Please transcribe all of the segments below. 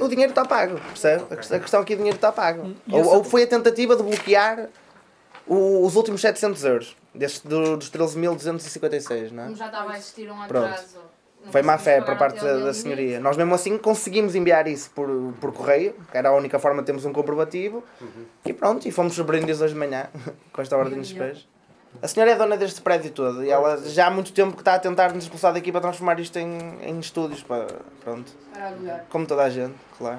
O dinheiro está pago, percebe? A questão- A questão aqui, o dinheiro está pago. E Ou, ou foi a tentativa de bloquear o- os últimos 700 euros, deste, do- dos 13.256, não é? Como já estava a existir um Pronto. atraso. não Foi má fé por parte da, da senhoria. Nós mesmo assim conseguimos enviar isso por, por correio, que era a única forma de termos um comprovativo, e pronto, e fomos surpreendidos hoje de manhã com esta ordem de despejo. A senhora é dona deste prédio todo e ela já há muito tempo que está a tentar nos expulsar daqui para transformar isto em, em estúdios, para, pronto, Para alugar. como toda a gente, claro.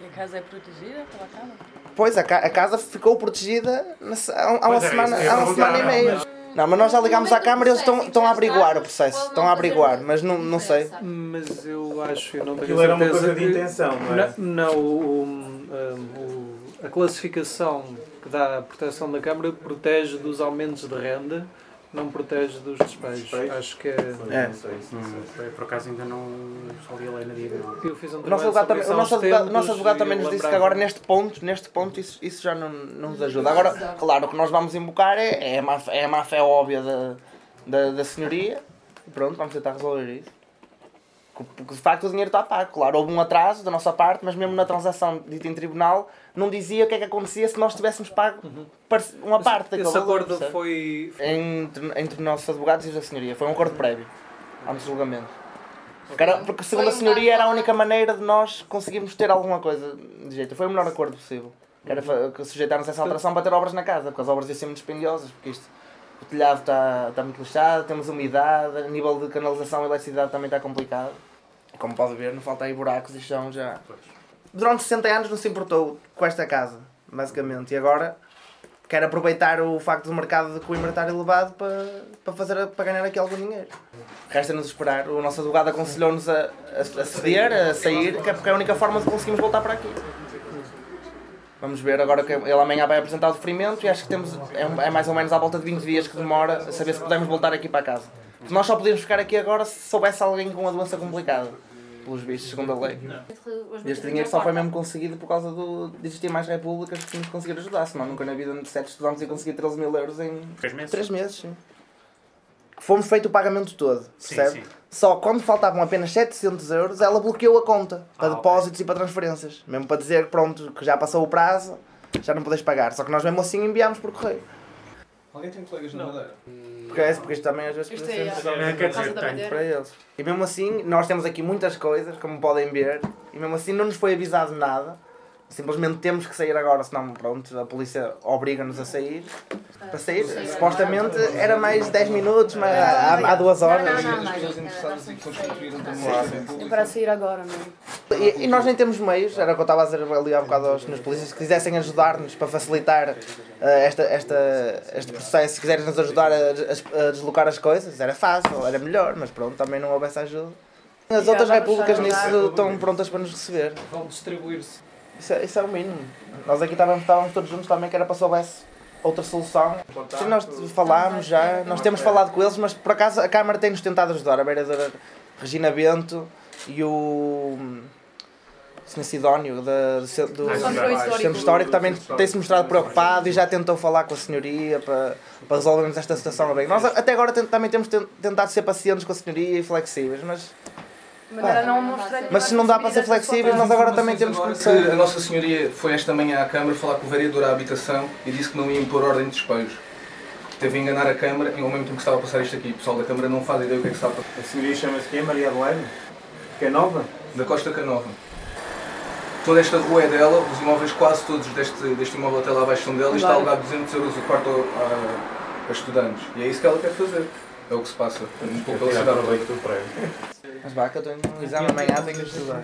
E a casa é protegida pela Câmara? Pois, a, ca- a casa ficou protegida na há, um- uma é, semana, há uma semana e meia. Não, mas nós já ligámos à Câmara e eles estão, estão a averiguar o processo, estão a averiguar, mas não, não sei. Mas eu acho, eu não tenho Aquilo era uma coisa de intenção, não é? Não, não, o, um, o- a classificação que dá a proteção da Câmara protege dos aumentos de renda, não protege dos despejos. Acho que é. É. Não sei, não sei. Por acaso ainda não só li a lei na diagonal. Eu fiz um O nosso advogado também, o nosso advogado, nosso advogado nos disse que agora neste ponto, neste ponto isso, isso já não, não nos ajuda. Agora, claro, o que nós vamos invocar é, é, a, má, é a má fé óbvia da, da, da senhoria pronto, vamos tentar resolver isso. Porque de facto o dinheiro está pago. Claro, houve um atraso da nossa parte, mas mesmo na transação dita em tribunal não dizia o que é que acontecia se nós tivéssemos pago parci- uma parte daquele Esse valor, acordo percebe? foi. entre, entre nossos advogados e os da senhoria. Foi um acordo prévio, antes do julgamento. Porque, era- porque segundo a senhoria era a única maneira de nós conseguirmos ter alguma coisa de jeito. Foi o melhor acordo possível. Que era fa- que sujeitarmos essa alteração para ter obras na casa, porque as obras iam ser muito dispendiosas, porque isto, o telhado está, está muito lixado, temos umidade, a nível de canalização e eletricidade também está complicado. Como pode ver, não falta aí buracos e chão já. Durante 60 anos não se importou com esta casa, basicamente, e agora quer aproveitar o facto do mercado de Coimbra estar elevado para, para, fazer, para ganhar aqui algum dinheiro. Resta-nos esperar. O nosso advogado aconselhou-nos a, a, a ceder, a sair, que é porque é a única forma de conseguirmos voltar para aqui. Vamos ver agora que ele amanhã vai apresentar o deferimento e acho que temos, é, é mais ou menos à volta de 20 dias que demora a saber se podemos voltar aqui para casa. Nós só podíamos ficar aqui agora se soubesse alguém com uma doença complicada, pelos vistos, segundo a lei. Este dinheiro só foi mesmo conseguido por causa do, de existir mais repúblicas que nos conseguir ajudar, senão nunca na vida de sete estudantes ia conseguir 13 mil euros em Três meses? 3 meses. Sim. Fomos feito o pagamento todo, percebe? sim. Só quando faltavam apenas 700 euros, ela bloqueou a conta para Ah, depósitos e para transferências. Mesmo para dizer, pronto, que já passou o prazo, já não podes pagar. Só que nós mesmo assim enviámos por correio. Alguém tem colegas na Madeira? Porque, é, porque isto também às vezes Isto é É, quer dizer. Bandeira. para eles. E mesmo assim, nós temos aqui muitas coisas, como podem ver, e mesmo assim não nos foi avisado nada. Simplesmente temos que sair agora, senão pronto, a polícia obriga-nos a sair. Para sair, supostamente era mais 10 minutos, mas há, há duas horas. Não, não, não. As pessoas interessadas em constituir um É demonstramento para sair agora mesmo. E, e nós nem temos meios, era o que eu estava a dizer ali há bocado aos senhores polícias, se quisessem ajudar-nos para facilitar eh, esta, esta, este processo, se quiserem nos ajudar a, des- a deslocar as coisas, era fácil, era melhor, mas pronto, também não houve essa ajuda. As outras repúblicas nisso estão prontas para nos receber. Vão distribuir-se. Isso é, isso é o mínimo. Nós aqui estávamos, estávamos todos juntos também, que era para se houvesse outra solução. Sim, nós falámos já, nós temos falado com eles, mas por acaso a Câmara tem-nos tentado ajudar. A vereadora Regina Bento e o Sr. Sidónio da, do, ce- do Ah, Centro Centro Histórico. Também tem-se mostrado preocupado e já tentou falar com a senhoria para, para resolvermos esta situação bem. Nós até agora também temos ten- tentado ser pacientes com a senhoria e flexíveis, mas, Mas era não mas se não dá para ser flexíveis, nós agora também temos que começar. a Nossa Senhoria foi esta manhã à Câmara falar com o vereador à habitação e disse que não ia impor ordem de despejos. Teve a enganar a Câmara e ao mesmo tempo que estava a passar isto aqui. O pessoal da Câmara não faz ideia o que é que está a passar. A senhoria chama-se quem? Maria Adelaide? Que é nova? Da Costa Canova. Toda esta rua é dela, os imóveis quase todos deste, deste imóvel até lá abaixo são dela e está alugado 200 euros o quarto a, a estudantes. E é isso que ela quer fazer. É o que se passa. Um pouco pela cidade. Proveito do prédio. Mas vá, que eu tenho um exame amanhã, tenho que estudar.